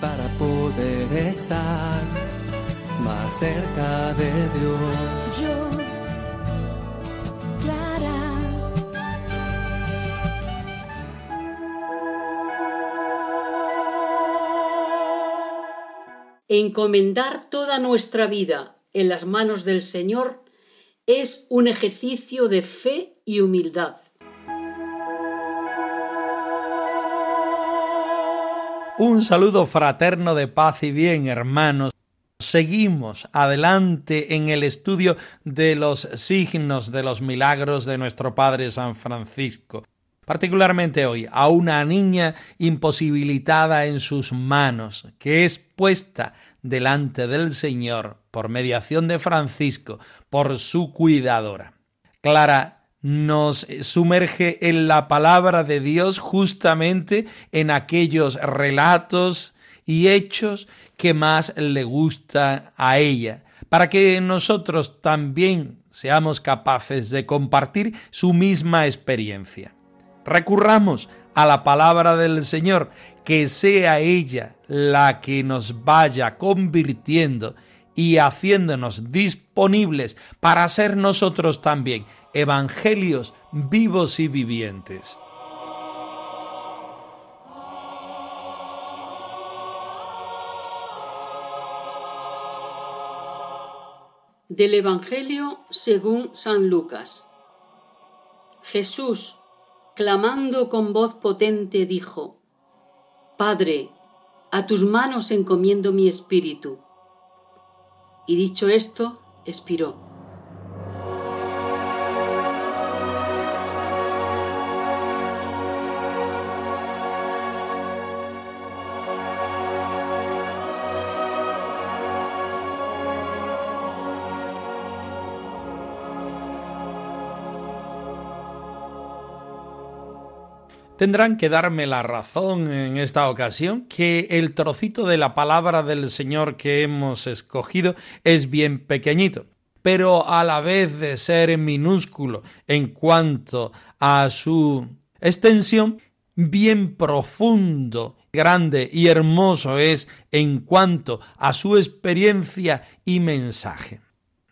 Para poder estar más cerca de Dios. Yo, Clara. Encomendar toda nuestra vida en las manos del Señor es un ejercicio de fe y humildad. Un saludo fraterno de paz y bien, hermanos. Seguimos adelante en el estudio de los signos de los milagros de nuestro Padre San Francisco. Particularmente hoy, a una niña imposibilitada en sus manos, que es puesta delante del Señor por mediación de Francisco, por su cuidadora. Clara nos sumerge en la palabra de Dios justamente en aquellos relatos y hechos que más le gustan a ella, para que nosotros también seamos capaces de compartir su misma experiencia. Recurramos a la palabra del Señor, que sea ella la que nos vaya convirtiendo y haciéndonos disponibles para ser nosotros también evangelios vivos y vivientes. Del Evangelio según San Lucas. Jesús, clamando con voz potente, dijo, Padre, a tus manos encomiendo mi espíritu. Y dicho esto, expiró. Tendrán que darme la razón en esta ocasión que el trocito de la palabra del Señor que hemos escogido es bien pequeñito, pero a la vez de ser minúsculo en cuanto a su extensión, bien profundo, grande y hermoso es en cuanto a su experiencia y mensaje.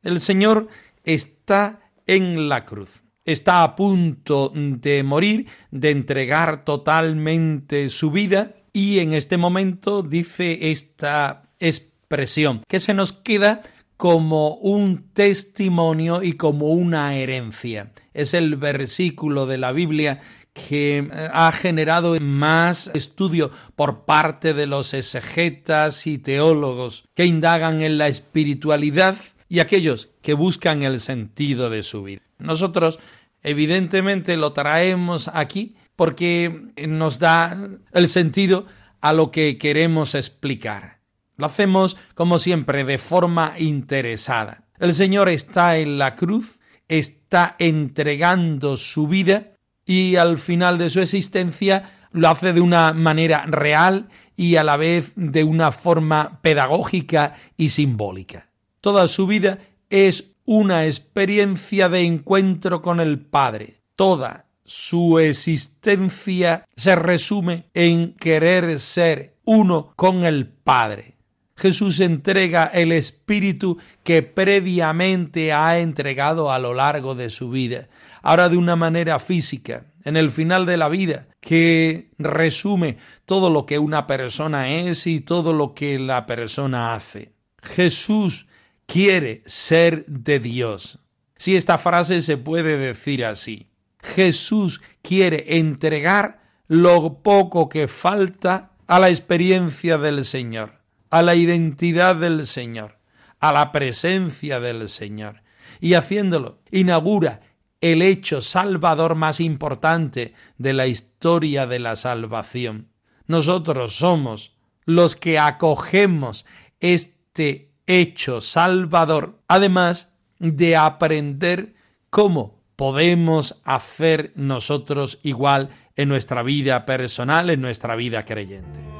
El Señor está en la cruz está a punto de morir, de entregar totalmente su vida y en este momento dice esta expresión que se nos queda como un testimonio y como una herencia. Es el versículo de la Biblia que eh, ha generado más estudio por parte de los exegetas y teólogos que indagan en la espiritualidad y aquellos que buscan el sentido de su vida. Nosotros evidentemente lo traemos aquí porque nos da el sentido a lo que queremos explicar. Lo hacemos, como siempre, de forma interesada. El Señor está en la cruz, está entregando su vida y al final de su existencia lo hace de una manera real y a la vez de una forma pedagógica y simbólica. Toda su vida es una experiencia de encuentro con el Padre. Toda su existencia se resume en querer ser uno con el Padre. Jesús entrega el Espíritu que previamente ha entregado a lo largo de su vida, ahora de una manera física, en el final de la vida, que resume todo lo que una persona es y todo lo que la persona hace. Jesús quiere ser de Dios. Si esta frase se puede decir así. Jesús quiere entregar lo poco que falta a la experiencia del Señor, a la identidad del Señor, a la presencia del Señor. Y haciéndolo, inaugura el hecho salvador más importante de la historia de la salvación. Nosotros somos los que acogemos este hecho salvador, además de aprender cómo podemos hacer nosotros igual en nuestra vida personal, en nuestra vida creyente.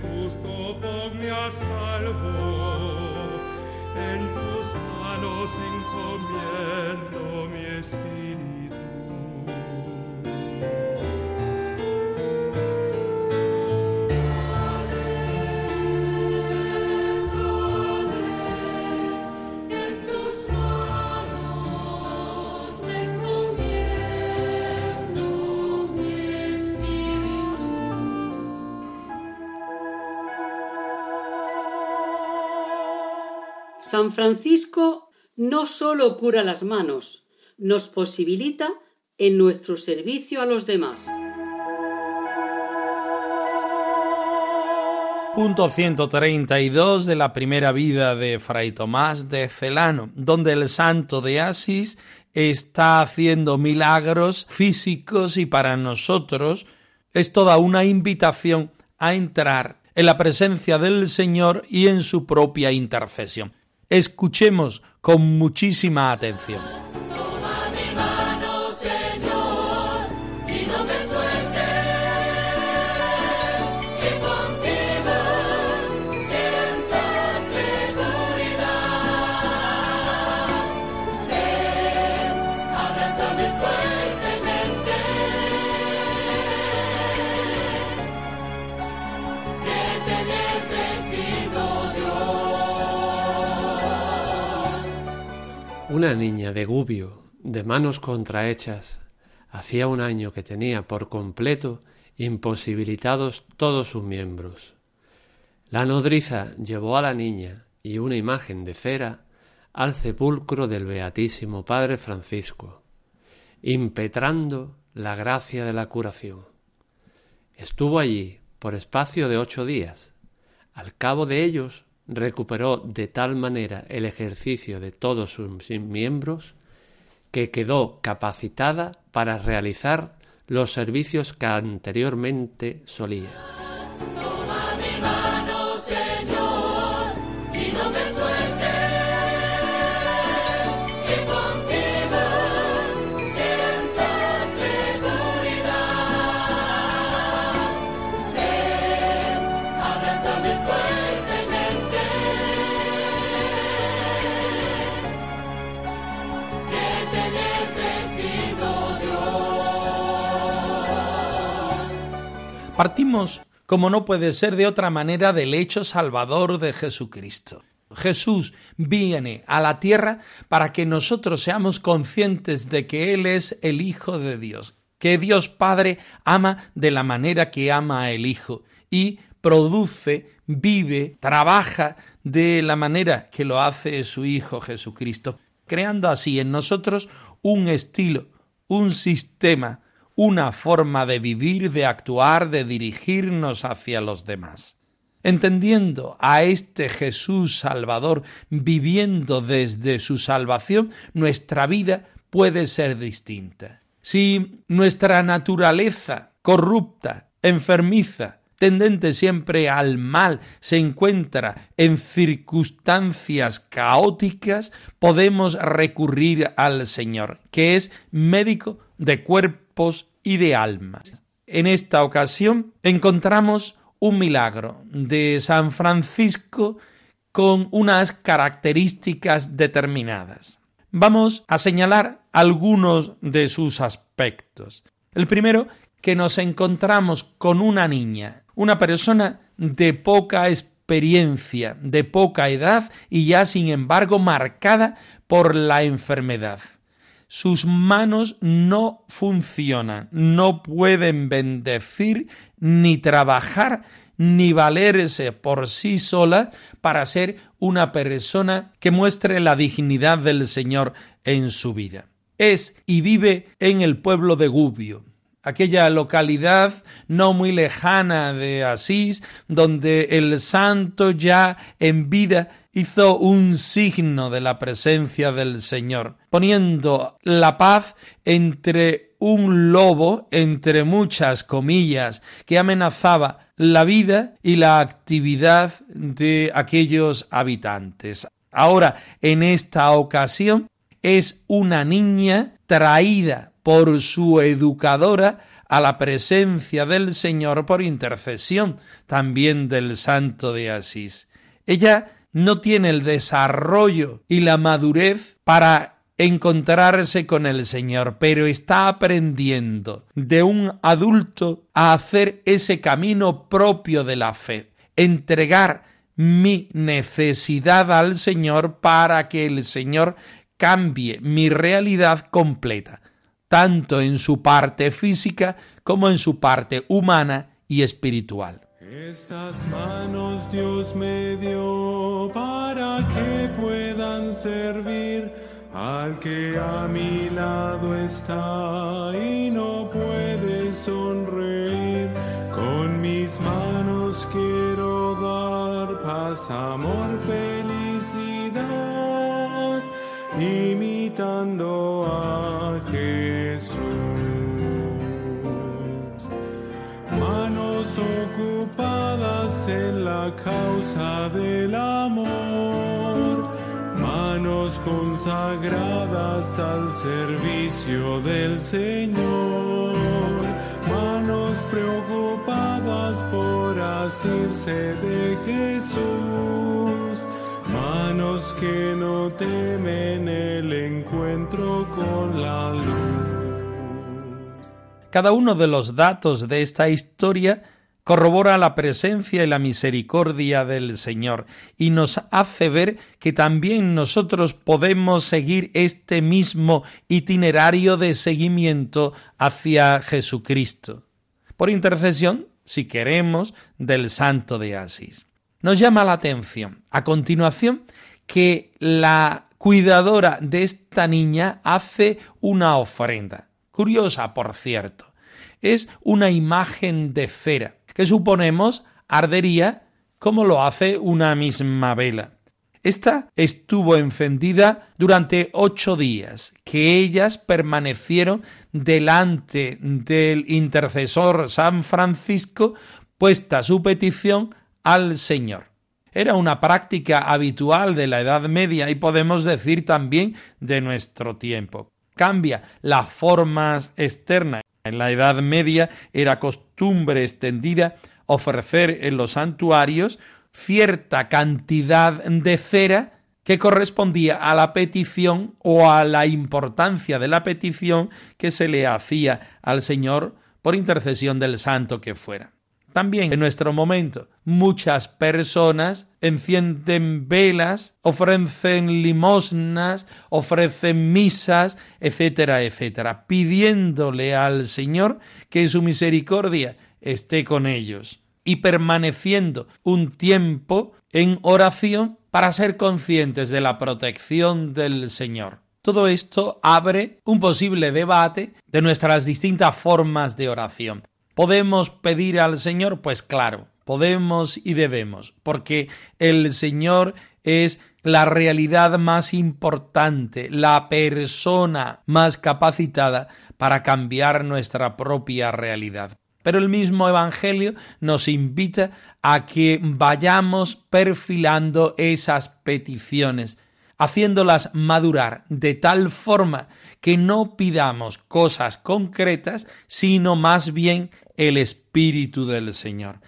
Jesús, tú ponme a salvo. En tus manos encomiendo mi espíritu. San Francisco no solo cura las manos, nos posibilita en nuestro servicio a los demás. Punto 132 de la primera vida de Fray Tomás de Celano, donde el santo de Asís está haciendo milagros físicos y para nosotros es toda una invitación a entrar en la presencia del Señor y en su propia intercesión. Escuchemos con muchísima atención. Una niña de Gubbio, de manos contrahechas, hacía un año que tenía por completo imposibilitados todos sus miembros. La nodriza llevó a la niña y una imagen de cera al sepulcro del Beatísimo Padre Francisco, impetrando la gracia de la curación. Estuvo allí por espacio de ocho días. Al cabo de ellos recuperó de tal manera el ejercicio de todos sus miembros que quedó capacitada para realizar los servicios que anteriormente solía. Partimos, como no puede ser de otra manera, del hecho salvador de Jesucristo. Jesús viene a la tierra para que nosotros seamos conscientes de que Él es el Hijo de Dios, que Dios Padre ama de la manera que ama a el Hijo y produce, vive, trabaja de la manera que lo hace su Hijo Jesucristo, creando así en nosotros un estilo, un sistema, una forma de vivir, de actuar, de dirigirnos hacia los demás. Entendiendo a este Jesús Salvador viviendo desde su salvación, nuestra vida puede ser distinta. Si nuestra naturaleza corrupta, enfermiza, tendente siempre al mal, se encuentra en circunstancias caóticas, podemos recurrir al Señor, que es médico de cuerpos y de almas. En esta ocasión encontramos un milagro de San Francisco con unas características determinadas. Vamos a señalar algunos de sus aspectos. El primero, que nos encontramos con una niña, una persona de poca experiencia de poca edad y ya sin embargo marcada por la enfermedad. Sus manos no funcionan, no pueden bendecir ni trabajar ni valerse por sí sola para ser una persona que muestre la dignidad del Señor en su vida. Es y vive en el pueblo de Gubbio, aquella localidad no muy lejana de Asís, donde el santo ya en vida hizo un signo de la presencia del Señor, poniendo la paz entre un lobo, entre muchas comillas, que amenazaba la vida y la actividad de aquellos habitantes. Ahora, en esta ocasión, es una niña traída por su educadora a la presencia del Señor por intercesión también del santo de Asís. Ella no tiene el desarrollo y la madurez para encontrarse con el Señor, pero está aprendiendo de un adulto a hacer ese camino propio de la fe, entregar mi necesidad al Señor para que el Señor cambie mi realidad completa, tanto en su parte física como en su parte humana y espiritual. Estas manos Dios me dio para que puedan servir al que a mi lado está y no puede sonreír. Con mis manos quiero dar paz, amor, felicidad imitando causa del amor, manos consagradas al servicio del Señor, manos preocupadas por asirse de Jesús manos que no temen el encuentro con la luz. Cada uno de los datos de esta historia corrobora la presencia y la misericordia del Señor y nos hace ver que también nosotros podemos seguir este mismo itinerario de seguimiento hacia Jesucristo, por intercesión, si queremos, del Santo de Asís. Nos llama la atención, a continuación, que la cuidadora de esta niña hace una ofrenda. Curiosa, por cierto. Es una imagen de cera, que suponemos ardería como lo hace una misma vela. Esta estuvo encendida durante ocho días, que ellas permanecieron delante del intercesor San Francisco, puesta su petición al Señor. Era una práctica habitual de la Edad Media y podemos decir también de nuestro tiempo. Cambia las formas externas. En la Edad Media era costumbre extendida ofrecer en los santuarios cierta cantidad de cera que correspondía a la petición o a la importancia de la petición que se le hacía al Señor por intercesión del santo que fuera. También en nuestro momento muchas personas encienden velas, ofrecen limosnas, ofrecen misas, etcétera, etcétera, pidiéndole al Señor que su misericordia esté con ellos y permaneciendo un tiempo en oración para ser conscientes de la protección del Señor. Todo esto abre un posible debate de nuestras distintas formas de oración. ¿Podemos pedir al Señor? Pues claro, podemos y debemos, porque el Señor es la realidad más importante, la persona más capacitada para cambiar nuestra propia realidad. Pero el mismo Evangelio nos invita a que vayamos perfilando esas peticiones, haciéndolas madurar de tal forma que no pidamos cosas concretas, sino más bien el Espíritu del Señor.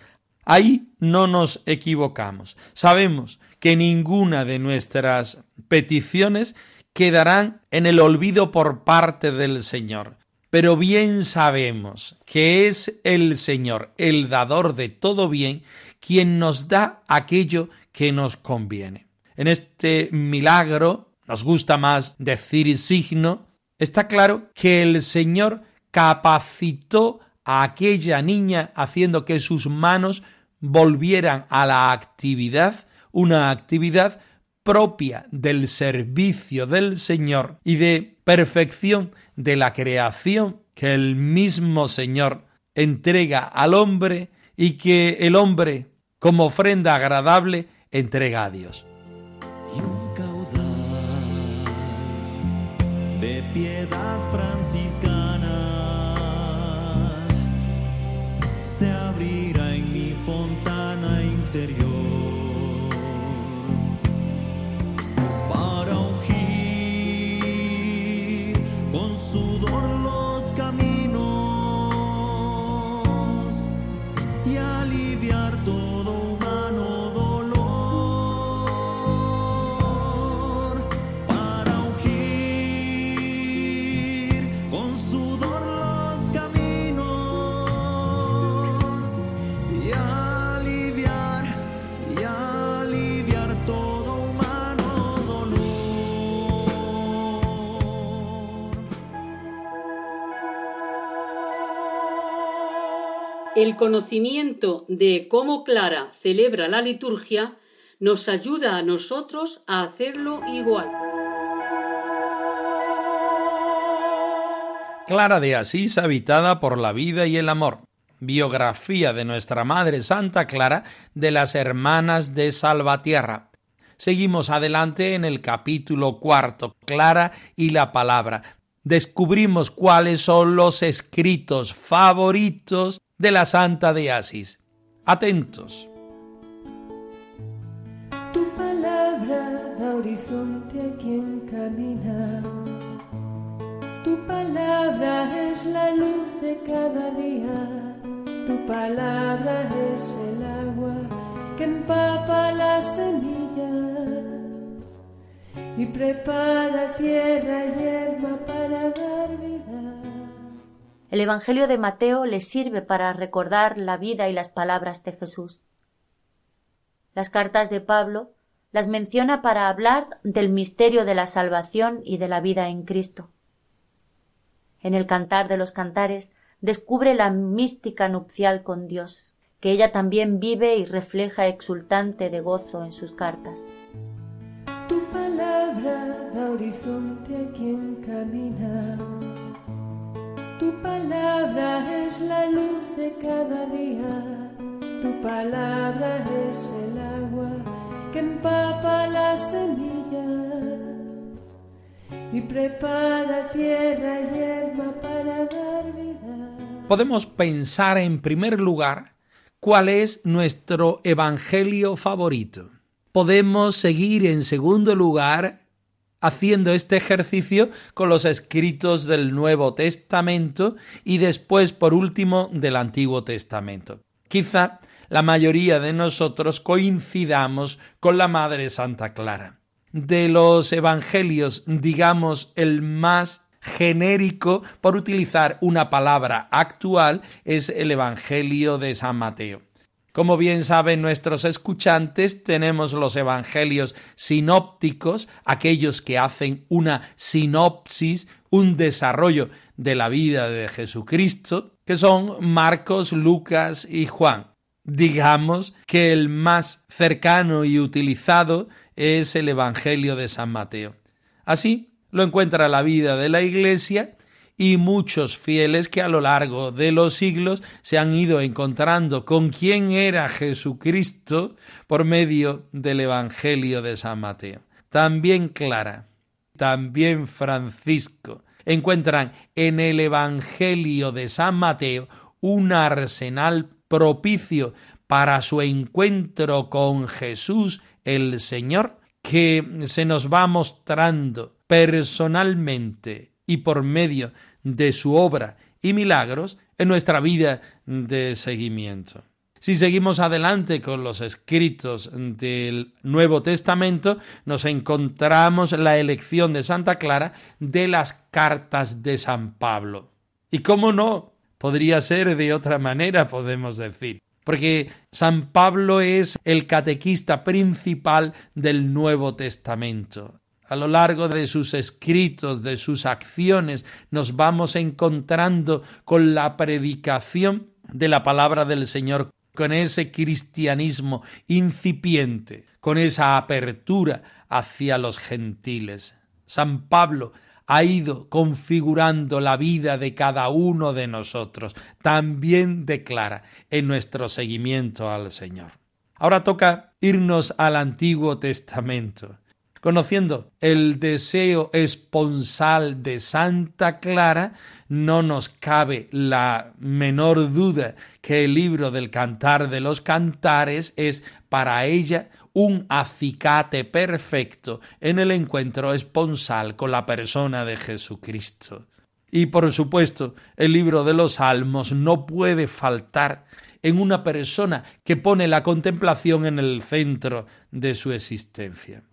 Ahí no nos equivocamos. Sabemos que ninguna de nuestras peticiones quedarán en el olvido por parte del Señor. Pero bien sabemos que es el Señor, el dador de todo bien, quien nos da aquello que nos conviene. En este milagro, nos gusta más decir signo, está claro que el Señor capacitó a aquella niña haciendo que sus manos volvieran a la actividad, una actividad propia del servicio del Señor y de perfección de la creación que el mismo Señor entrega al hombre y que el hombre, como ofrenda agradable, entrega a Dios. de piedad aliviar todo. El conocimiento de cómo Clara celebra la liturgia nos ayuda a nosotros a hacerlo igual. Clara de Asís habitada por la vida y el amor. Biografía de nuestra Madre Santa Clara de las Hermanas de Salvatierra. Seguimos adelante en el capítulo cuarto, Clara y la Palabra. Descubrimos cuáles son los escritos favoritos de la Santa de Asís. Atentos. Tu palabra da horizonte a quien camina. Tu palabra es la luz de cada día. Tu palabra es el agua que empapa la semilla y prepara tierra y hierba para dar vida. El Evangelio de Mateo le sirve para recordar la vida y las palabras de Jesús. Las cartas de Pablo las menciona para hablar del misterio de la salvación y de la vida en Cristo. En el Cantar de los Cantares descubre la mística nupcial con Dios, que ella también vive y refleja exultante de gozo en sus cartas. Tu palabra da horizonte a quien camina tu palabra es la luz de cada día, tu palabra es el agua que empapa la semilla y prepara tierra y hierba para dar vida. Podemos pensar en primer lugar cuál es nuestro evangelio favorito. Podemos seguir en segundo lugar haciendo este ejercicio con los escritos del Nuevo Testamento y después, por último, del Antiguo Testamento. Quizá la mayoría de nosotros coincidamos con la Madre Santa Clara. De los Evangelios, digamos, el más genérico, por utilizar una palabra actual, es el Evangelio de San Mateo. Como bien saben nuestros escuchantes, tenemos los evangelios sinópticos, aquellos que hacen una sinopsis, un desarrollo de la vida de Jesucristo, que son Marcos, Lucas y Juan. Digamos que el más cercano y utilizado es el Evangelio de San Mateo. Así lo encuentra la vida de la Iglesia y muchos fieles que a lo largo de los siglos se han ido encontrando con quién era Jesucristo por medio del Evangelio de San Mateo. También Clara, también Francisco encuentran en el Evangelio de San Mateo un arsenal propicio para su encuentro con Jesús el Señor que se nos va mostrando personalmente y por medio de su obra y milagros en nuestra vida de seguimiento. Si seguimos adelante con los escritos del Nuevo Testamento, nos encontramos la elección de Santa Clara de las cartas de San Pablo. Y cómo no, podría ser de otra manera, podemos decir. porque San Pablo es el catequista principal del Nuevo Testamento. A lo largo de sus escritos, de sus acciones, nos vamos encontrando con la predicación de la palabra del Señor, con ese cristianismo incipiente, con esa apertura hacia los gentiles. San Pablo ha ido configurando la vida de cada uno de nosotros, también declara en nuestro seguimiento al Señor. Ahora toca irnos al Antiguo Testamento. Conociendo el deseo esponsal de Santa Clara, no nos cabe la menor duda que el libro del Cantar de los Cantares es para ella un acicate perfecto en el encuentro esponsal con la persona de Jesucristo. Y por supuesto, el libro de los Salmos no puede faltar en una persona que pone la contemplación en el centro de su existencia.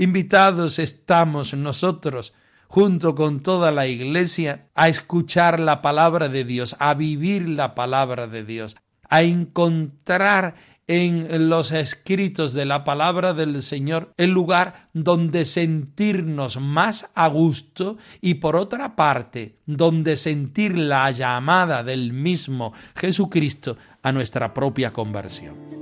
Invitados estamos nosotros, junto con toda la Iglesia, a escuchar la palabra de Dios, a vivir la palabra de Dios, a encontrar en los escritos de la palabra del Señor el lugar donde sentirnos más a gusto y por otra parte donde sentir la llamada del mismo Jesucristo a nuestra propia conversión.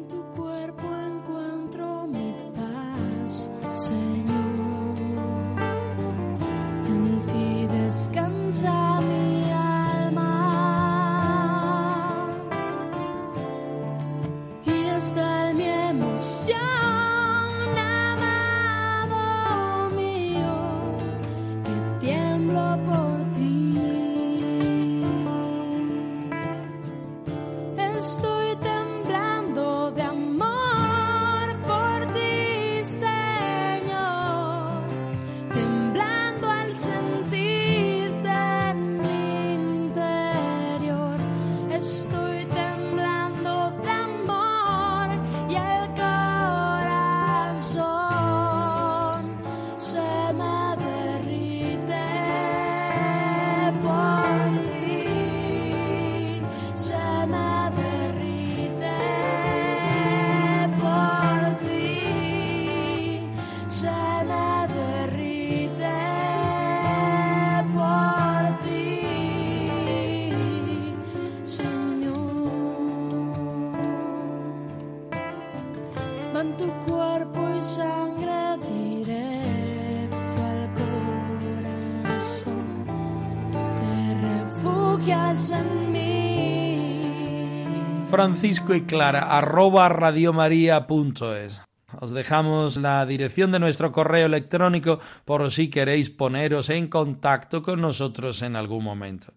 Francisco y Clara, arroba radiomaria.es. Os dejamos la dirección de nuestro correo electrónico por si queréis poneros en contacto con nosotros en algún momento.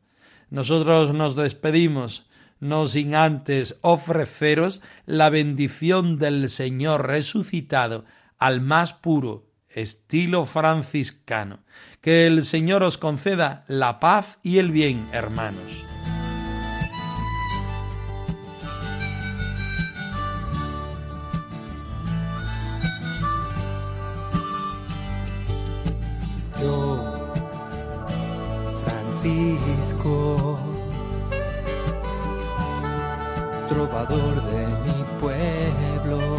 Nosotros nos despedimos, no sin antes ofreceros la bendición del Señor resucitado al más puro estilo franciscano. Que el Señor os conceda la paz y el bien, hermanos. Yo, Francisco, trovador de mi pueblo,